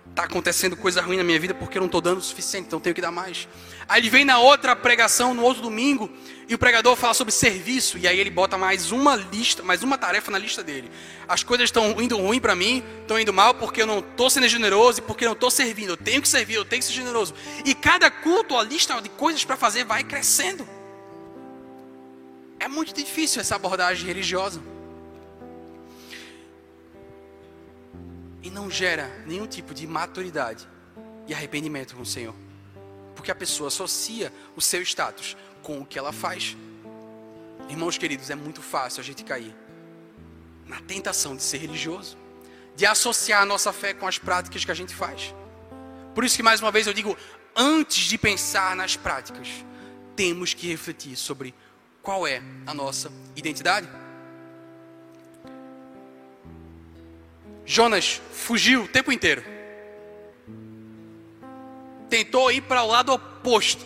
está acontecendo coisa ruim na minha vida porque eu não estou dando o suficiente, então tenho que dar mais. Aí ele vem na outra pregação, no outro domingo, e o pregador fala sobre serviço, e aí ele bota mais uma lista, mais uma tarefa na lista dele. As coisas estão indo ruim para mim, estão indo mal porque eu não estou sendo generoso e porque eu não estou servindo. Eu tenho que servir, eu tenho que ser generoso. E cada culto, a lista de coisas para fazer vai crescendo. É muito difícil essa abordagem religiosa. E não gera nenhum tipo de maturidade e arrependimento com o Senhor. Porque a pessoa associa o seu status com o que ela faz. Irmãos queridos, é muito fácil a gente cair na tentação de ser religioso, de associar a nossa fé com as práticas que a gente faz. Por isso que mais uma vez eu digo, antes de pensar nas práticas, temos que refletir sobre qual é a nossa identidade. Jonas fugiu o tempo inteiro. Tentou ir para o lado oposto.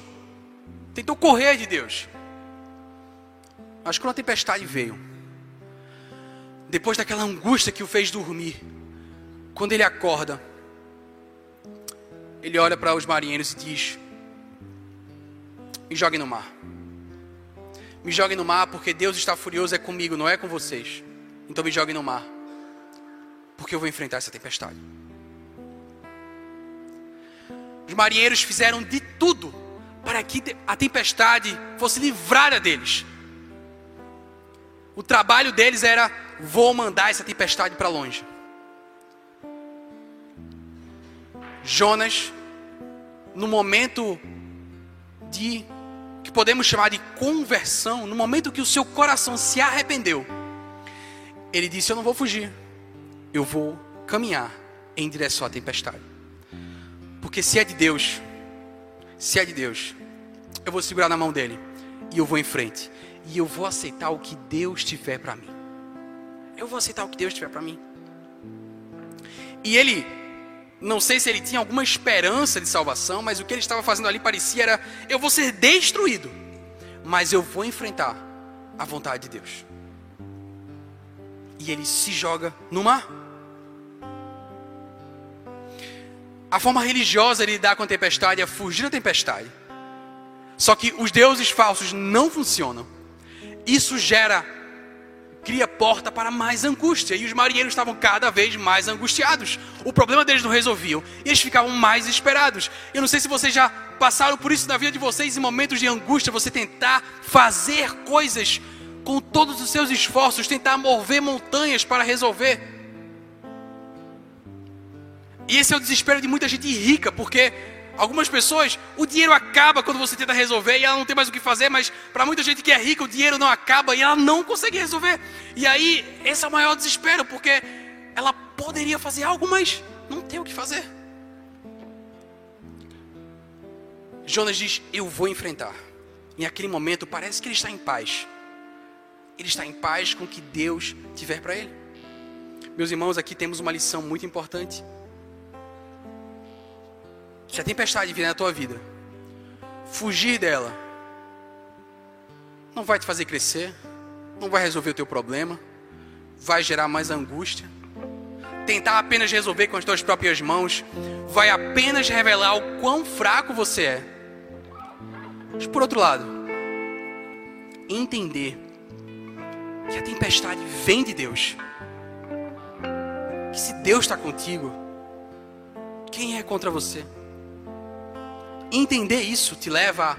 Tentou correr de Deus. Mas quando a tempestade veio, depois daquela angústia que o fez dormir, quando ele acorda, ele olha para os marinheiros e diz: Me joguem no mar. Me joguem no mar porque Deus está furioso é comigo, não é com vocês. Então me joguem no mar porque eu vou enfrentar essa tempestade. Os marinheiros fizeram de tudo para que a tempestade fosse livrada deles. O trabalho deles era vou mandar essa tempestade para longe. Jonas, no momento de que podemos chamar de conversão, no momento que o seu coração se arrependeu, ele disse: Eu não vou fugir, eu vou caminhar em direção à tempestade. Porque se é de Deus, se é de Deus, eu vou segurar na mão dele e eu vou em frente. E eu vou aceitar o que Deus tiver para mim. Eu vou aceitar o que Deus tiver para mim. E ele, não sei se ele tinha alguma esperança de salvação, mas o que ele estava fazendo ali parecia era: eu vou ser destruído, mas eu vou enfrentar a vontade de Deus. E ele se joga no mar. A forma religiosa de lidar com a tempestade é fugir da tempestade. Só que os deuses falsos não funcionam. Isso gera, cria porta para mais angústia. E os marinheiros estavam cada vez mais angustiados. O problema deles não resolviam. E eles ficavam mais esperados. Eu não sei se vocês já passaram por isso na vida de vocês, em momentos de angústia, você tentar fazer coisas com todos os seus esforços, tentar mover montanhas para resolver. E esse é o desespero de muita gente rica, porque algumas pessoas, o dinheiro acaba quando você tenta resolver e ela não tem mais o que fazer, mas para muita gente que é rica, o dinheiro não acaba e ela não consegue resolver. E aí, esse é o maior desespero, porque ela poderia fazer algo, mas não tem o que fazer. Jonas diz: Eu vou enfrentar. Em aquele momento, parece que ele está em paz. Ele está em paz com o que Deus tiver para ele. Meus irmãos, aqui temos uma lição muito importante. Se a tempestade vier na tua vida, fugir dela não vai te fazer crescer, não vai resolver o teu problema, vai gerar mais angústia. Tentar apenas resolver com as tuas próprias mãos vai apenas revelar o quão fraco você é. Mas por outro lado, entender que a tempestade vem de Deus. Que se Deus está contigo, quem é contra você? Entender isso te leva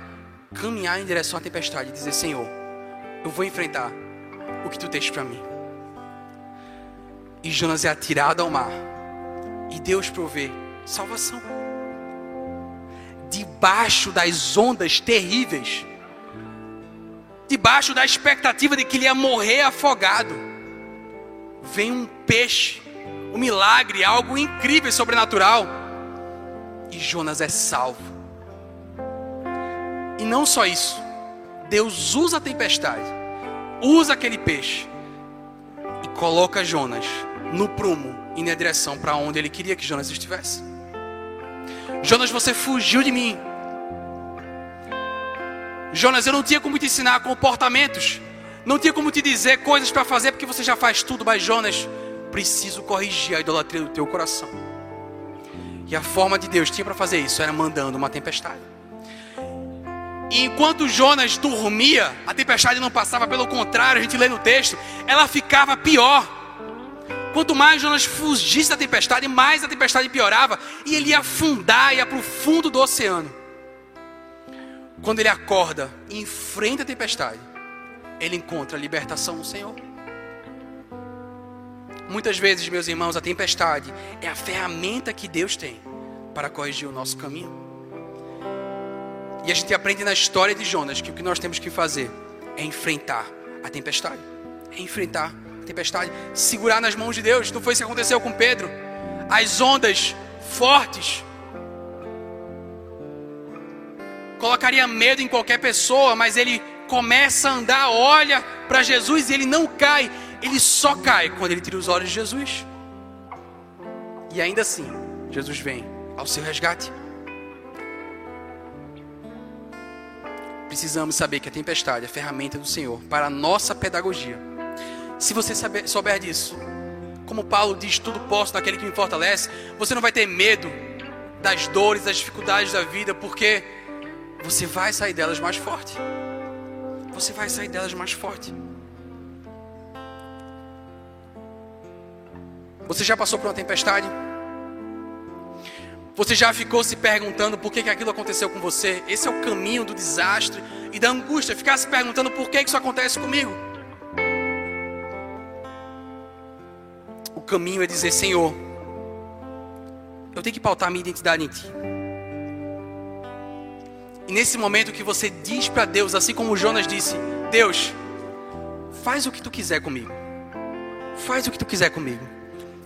a caminhar em direção à tempestade e dizer: Senhor, eu vou enfrentar o que tu tens para mim. E Jonas é atirado ao mar. E Deus provê salvação. Debaixo das ondas terríveis. Debaixo da expectativa de que ele ia morrer afogado. Vem um peixe. Um milagre, algo incrível, sobrenatural. E Jonas é salvo. E não só isso. Deus usa a tempestade, usa aquele peixe e coloca Jonas no prumo e na direção para onde ele queria que Jonas estivesse. Jonas, você fugiu de mim. Jonas, eu não tinha como te ensinar comportamentos, não tinha como te dizer coisas para fazer porque você já faz tudo, mas Jonas, preciso corrigir a idolatria do teu coração. E a forma de Deus tinha para fazer isso era mandando uma tempestade. E enquanto Jonas dormia, a tempestade não passava, pelo contrário, a gente lê no texto, ela ficava pior. Quanto mais Jonas fugisse da tempestade, mais a tempestade piorava e ele ia afundar, ia para o fundo do oceano. Quando ele acorda e enfrenta a tempestade, ele encontra a libertação no Senhor. Muitas vezes, meus irmãos, a tempestade é a ferramenta que Deus tem para corrigir o nosso caminho. E a gente aprende na história de Jonas que o que nós temos que fazer é enfrentar a tempestade. É enfrentar a tempestade. Segurar nas mãos de Deus. Não foi isso que aconteceu com Pedro. As ondas fortes. Colocaria medo em qualquer pessoa, mas ele começa a andar, olha para Jesus e ele não cai. Ele só cai quando ele tira os olhos de Jesus. E ainda assim, Jesus vem ao seu resgate. Precisamos saber que a tempestade é a ferramenta do Senhor para a nossa pedagogia. Se você saber, souber disso, como Paulo diz, tudo posso naquele que me fortalece, você não vai ter medo das dores, das dificuldades da vida, porque você vai sair delas mais forte. Você vai sair delas mais forte. Você já passou por uma tempestade? Você já ficou se perguntando por que, que aquilo aconteceu com você? Esse é o caminho do desastre e da angústia. Ficar se perguntando por que, que isso acontece comigo. caminho é dizer: Senhor, eu tenho que pautar minha identidade em Ti. E nesse momento que você diz para Deus, assim como Jonas disse: Deus, faz o que tu quiser comigo. Faz o que tu quiser comigo.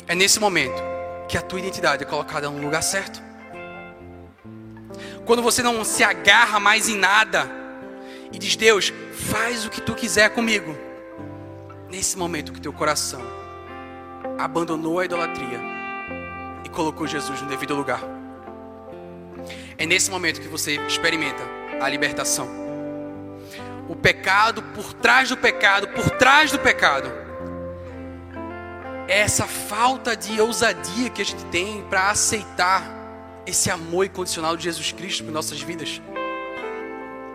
É nesse momento que a tua identidade é colocada no lugar certo. Quando você não se agarra mais em nada e diz: Deus, faz o que tu quiser comigo. Nesse momento que teu coração abandonou a idolatria e colocou Jesus no devido lugar. É nesse momento que você experimenta a libertação. O pecado por trás do pecado, por trás do pecado. É essa falta de ousadia que a gente tem para aceitar esse amor incondicional de Jesus Cristo para nossas vidas.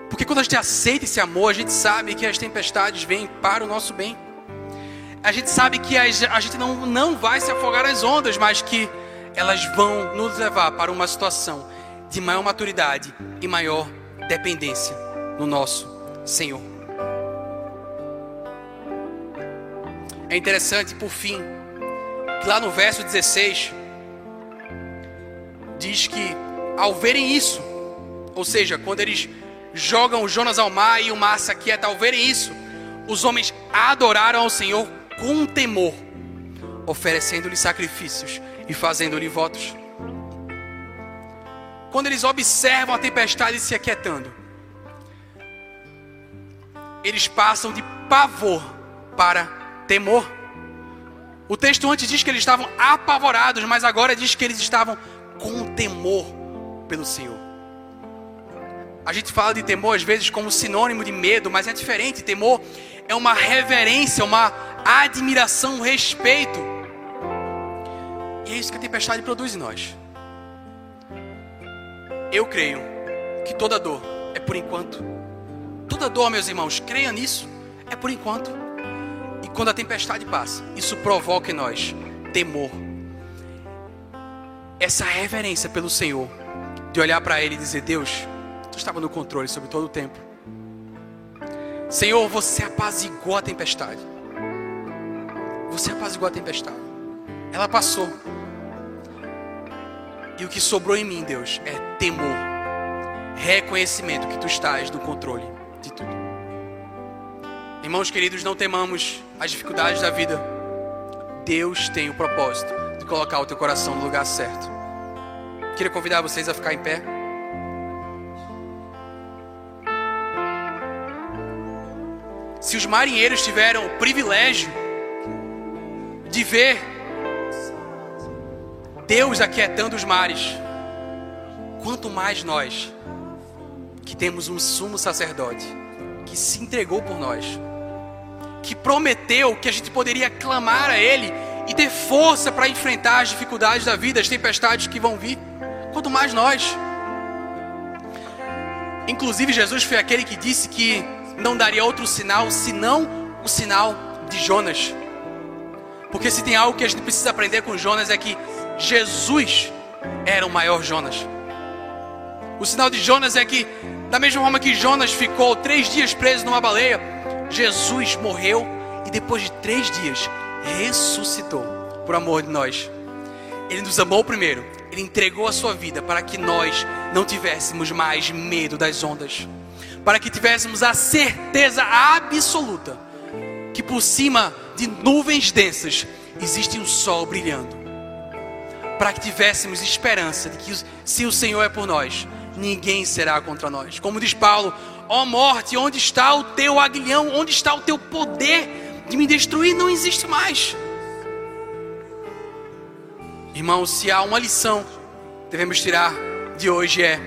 Porque quando a gente aceita esse amor, a gente sabe que as tempestades vêm para o nosso bem. A gente sabe que a gente não, não vai se afogar nas ondas, mas que elas vão nos levar para uma situação de maior maturidade e maior dependência no nosso Senhor. É interessante, por fim, lá no verso 16, diz que ao verem isso, ou seja, quando eles jogam Jonas ao mar e o mar se aquieta, ao verem isso, os homens adoraram ao Senhor com temor, oferecendo-lhe sacrifícios e fazendo-lhe votos quando eles observam a tempestade se aquietando, eles passam de pavor para temor. O texto antes diz que eles estavam apavorados, mas agora diz que eles estavam com temor pelo Senhor. A gente fala de temor às vezes como sinônimo de medo, mas é diferente. Temor é uma reverência, uma admiração, um respeito. E é isso que a tempestade produz em nós. Eu creio que toda dor é por enquanto. Toda dor, meus irmãos, creia nisso, é por enquanto. Quando a tempestade passa, isso provoca em nós temor. Essa reverência pelo Senhor, de olhar para Ele e dizer: Deus, tu estava no controle sobre todo o tempo. Senhor, você apazigou a tempestade. Você apazigou a tempestade. Ela passou. E o que sobrou em mim, Deus, é temor, reconhecimento que tu estás no controle de tudo. Irmãos queridos, não temamos as dificuldades da vida. Deus tem o propósito de colocar o teu coração no lugar certo. Queria convidar vocês a ficar em pé. Se os marinheiros tiveram o privilégio de ver Deus aquietando os mares, quanto mais nós, que temos um sumo sacerdote, que se entregou por nós, que prometeu que a gente poderia clamar a Ele e ter força para enfrentar as dificuldades da vida, as tempestades que vão vir, quanto mais nós. Inclusive, Jesus foi aquele que disse que não daria outro sinal senão o sinal de Jonas. Porque se tem algo que a gente precisa aprender com Jonas é que Jesus era o maior Jonas. O sinal de Jonas é que, da mesma forma que Jonas ficou três dias preso numa baleia, Jesus morreu e depois de três dias ressuscitou por amor de nós. Ele nos amou primeiro, ele entregou a sua vida para que nós não tivéssemos mais medo das ondas, para que tivéssemos a certeza absoluta que por cima de nuvens densas existe um sol brilhando para que tivéssemos esperança de que se o Senhor é por nós, ninguém será contra nós. Como diz Paulo, ó oh morte, onde está o teu aguilhão? Onde está o teu poder de me destruir? Não existe mais. Irmãos, se há uma lição que devemos tirar de hoje é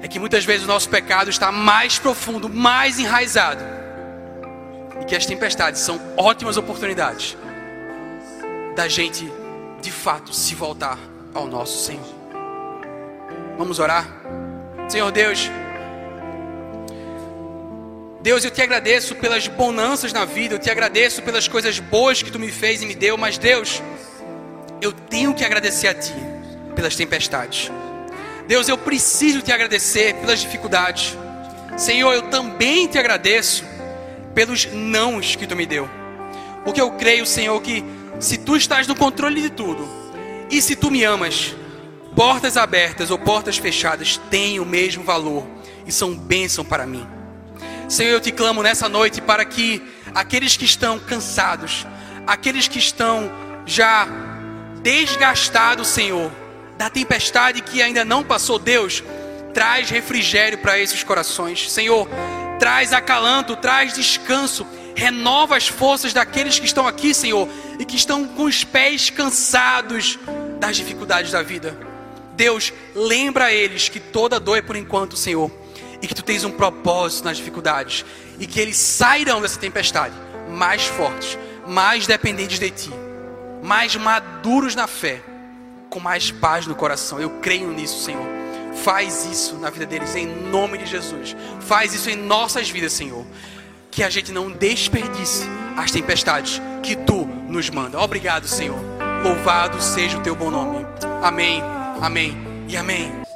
é que muitas vezes o nosso pecado está mais profundo, mais enraizado. E que as tempestades são ótimas oportunidades da gente de fato se voltar ao nosso Senhor. Vamos orar? Senhor Deus, Deus, eu te agradeço pelas bonanças na vida, eu te agradeço pelas coisas boas que tu me fez e me deu, mas Deus, eu tenho que agradecer a ti pelas tempestades. Deus, eu preciso te agradecer pelas dificuldades. Senhor, eu também te agradeço pelos nãos que tu me deu. Porque eu creio, Senhor, que se tu estás no controle de tudo e se tu me amas, portas abertas ou portas fechadas têm o mesmo valor e são bênção para mim. Senhor, eu te clamo nessa noite para que aqueles que estão cansados, aqueles que estão já desgastados, Senhor, da tempestade que ainda não passou, Deus, traz refrigério para esses corações. Senhor, traz acalanto, traz descanso, renova as forças daqueles que estão aqui, Senhor, e que estão com os pés cansados das dificuldades da vida. Deus, lembra a eles que toda dor é por enquanto, Senhor, e que tu tens um propósito nas dificuldades, e que eles sairão dessa tempestade mais fortes, mais dependentes de ti, mais maduros na fé, com mais paz no coração. Eu creio nisso, Senhor. Faz isso na vida deles em nome de Jesus. Faz isso em nossas vidas, Senhor. Que a gente não desperdice as tempestades que tu nos manda. Obrigado, Senhor. Louvado seja o teu bom nome. Amém. Amém e amém.